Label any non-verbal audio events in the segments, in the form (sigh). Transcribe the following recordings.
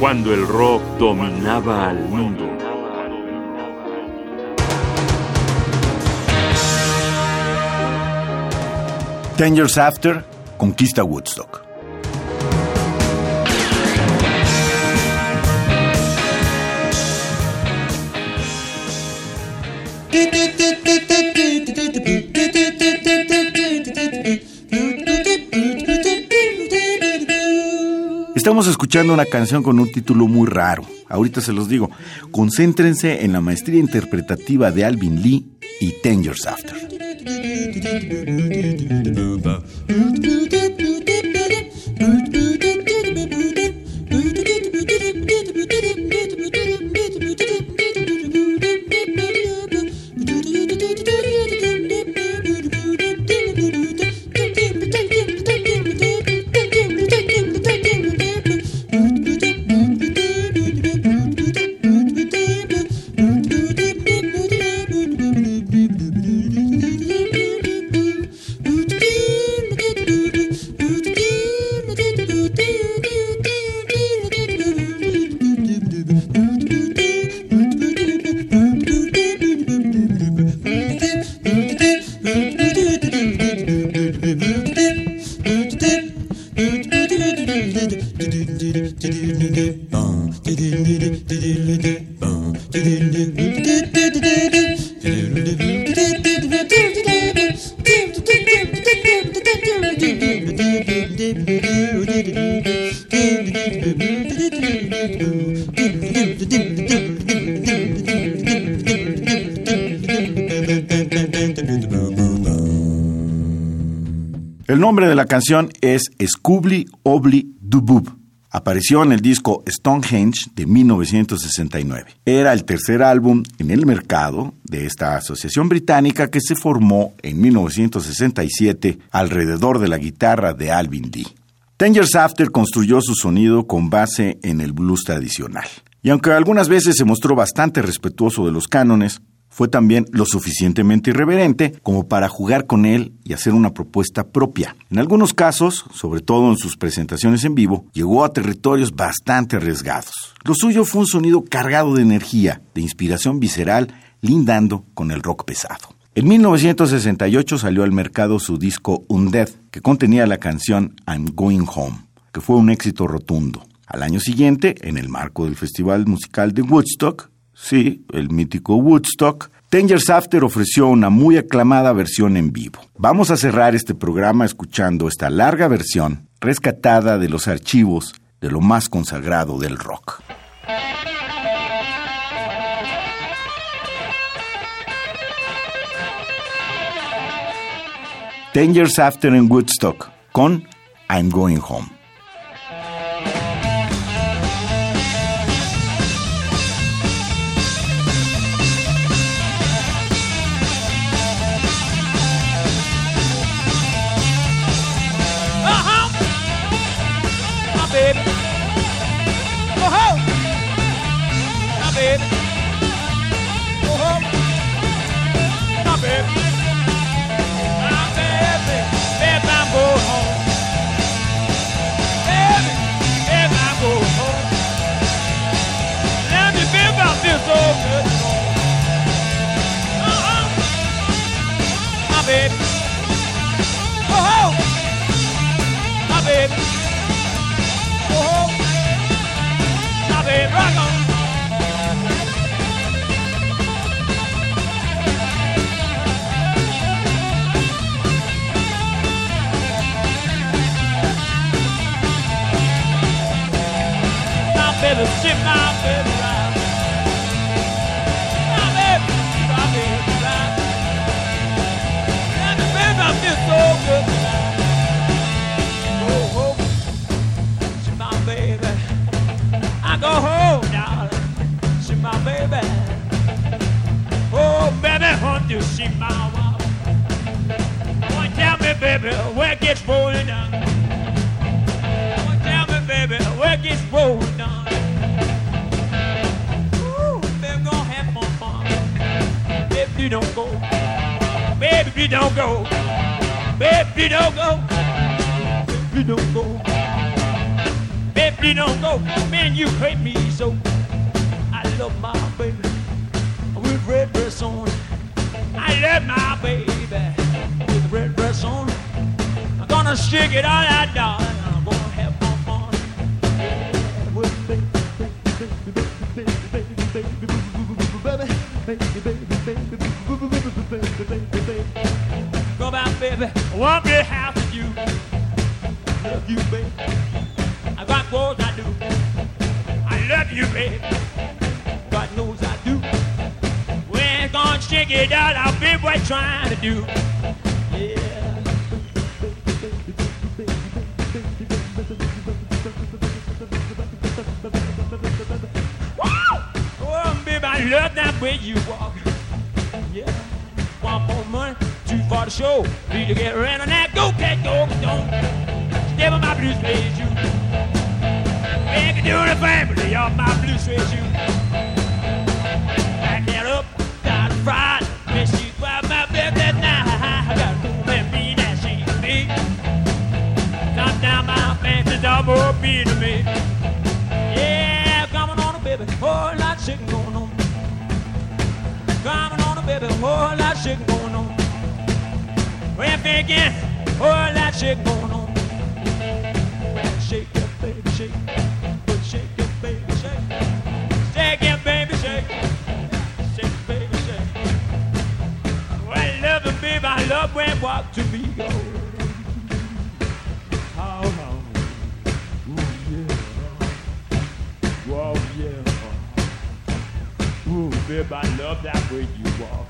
cuando el rock dominaba al mundo. Ten Years After conquista Woodstock. (laughs) Estamos escuchando una canción con un título muy raro. Ahorita se los digo. Concéntrense en la maestría interpretativa de Alvin Lee y Ten Years After. El nombre de la canción es Scubli Obli Dubub. Apareció en el disco Stonehenge de 1969. Era el tercer álbum en el mercado de esta asociación británica que se formó en 1967 alrededor de la guitarra de Alvin Lee. Ten Years After construyó su sonido con base en el blues tradicional. Y aunque algunas veces se mostró bastante respetuoso de los cánones, fue también lo suficientemente irreverente como para jugar con él y hacer una propuesta propia. En algunos casos, sobre todo en sus presentaciones en vivo, llegó a territorios bastante arriesgados. Lo suyo fue un sonido cargado de energía, de inspiración visceral, lindando con el rock pesado. En 1968 salió al mercado su disco Undead, que contenía la canción I'm Going Home, que fue un éxito rotundo. Al año siguiente, en el marco del Festival Musical de Woodstock, Sí, el mítico Woodstock. Ten After ofreció una muy aclamada versión en vivo. Vamos a cerrar este programa escuchando esta larga versión rescatada de los archivos de lo más consagrado del rock. Ten Years After en Woodstock con I'm Going Home. Baby, where gets rolling down. Tell me, baby, where gets rolling Baby, don't go. Baby, you don't go. Baby, you don't go. Baby, you don't go. Baby, Baby, don't go. Man, you hurt me so. I love my baby with red dress on. I love my baby with red dress on. I'm gonna shake it all out, darling. I'm gonna have fun. Yeah, with baby, baby, baby, baby, baby, baby, baby, baby, baby. I want me half of you. I love you, baby. I got what I do. I love you, baby. God knows I do. We're gonna shake it out. I'll be what trying to do. Yeah. Oh, baby, I love that way you walk. Yeah. Want more money? Far to show. Need to get rid of that. Go, cat, go, don't. On my blue suede shoe. Make it do the family of my blue suede shoe. Whole lot of shaking going on. Shake it, baby, shake. But shake it, baby, shake. Shake it, baby, shake. Shake it, baby, shake. Well, I love it, baby. I love when walk to me. Oh, oh, yeah. Whoa, yeah. Ooh, baby, I love that way you walk.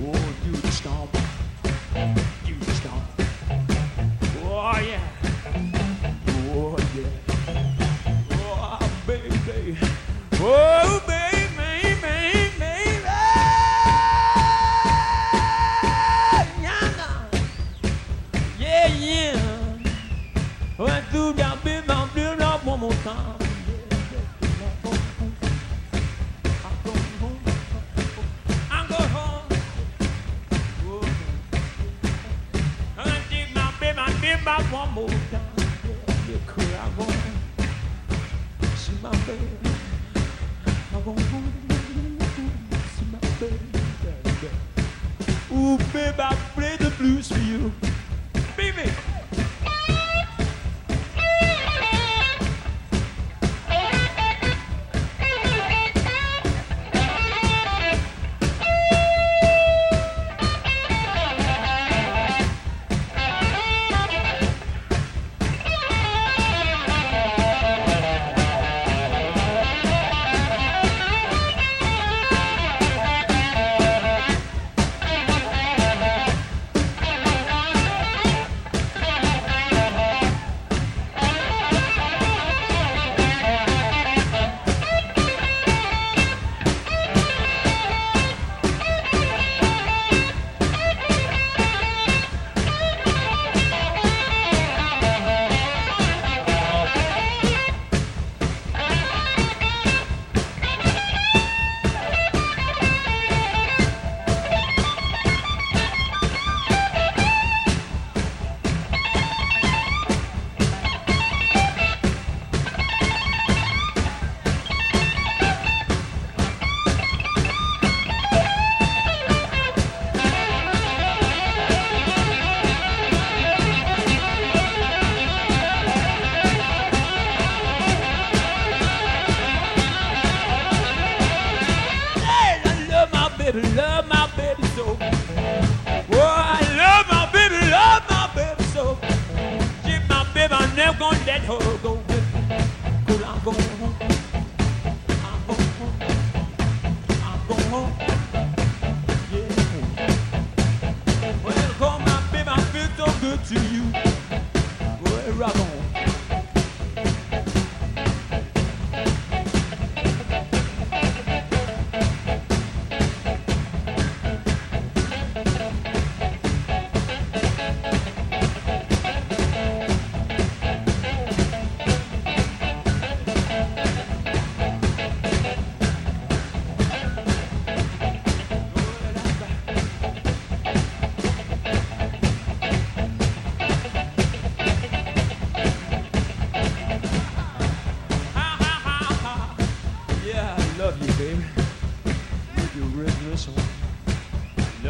Oh, you the stomp, you stomp. Oh yeah, oh yeah, oh baby, oh one more time. Yeah, yeah. I'm going see my baby.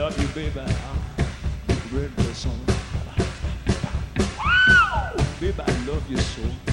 love you, baby. Read on song. Baby, I love you so.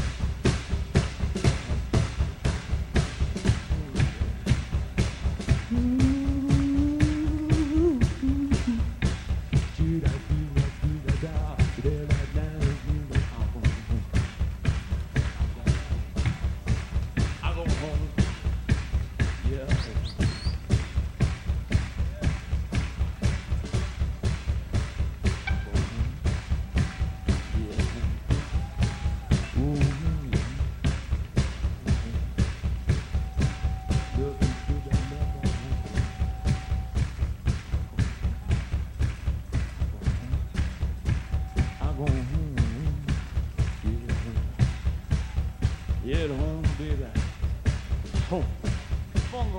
phone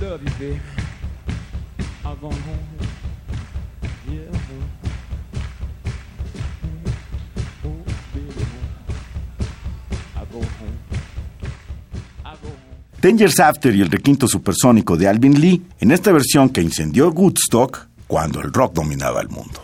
love you, baby. I'm going home. Ten Years After y el requinto supersónico de Alvin Lee en esta versión que incendió Woodstock cuando el rock dominaba el mundo.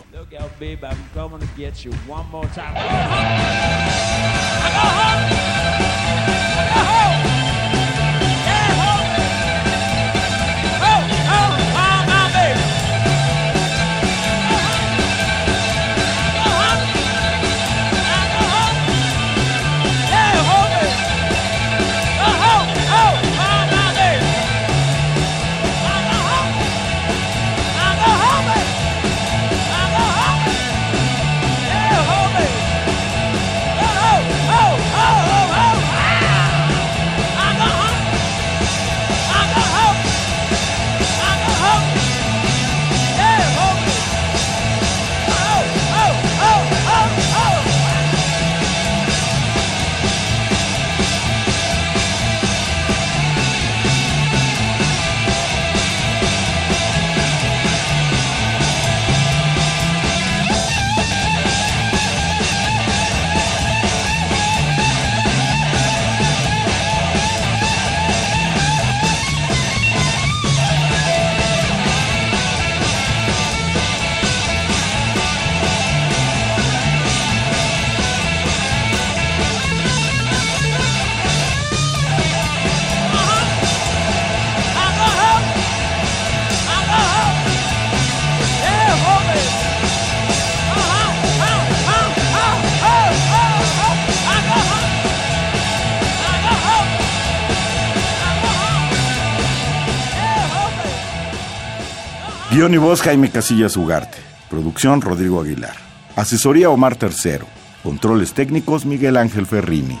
Guión y voz Jaime Casillas Ugarte. Producción Rodrigo Aguilar. Asesoría Omar Tercero. Controles técnicos Miguel Ángel Ferrini.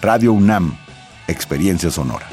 Radio UNAM. Experiencia Sonora.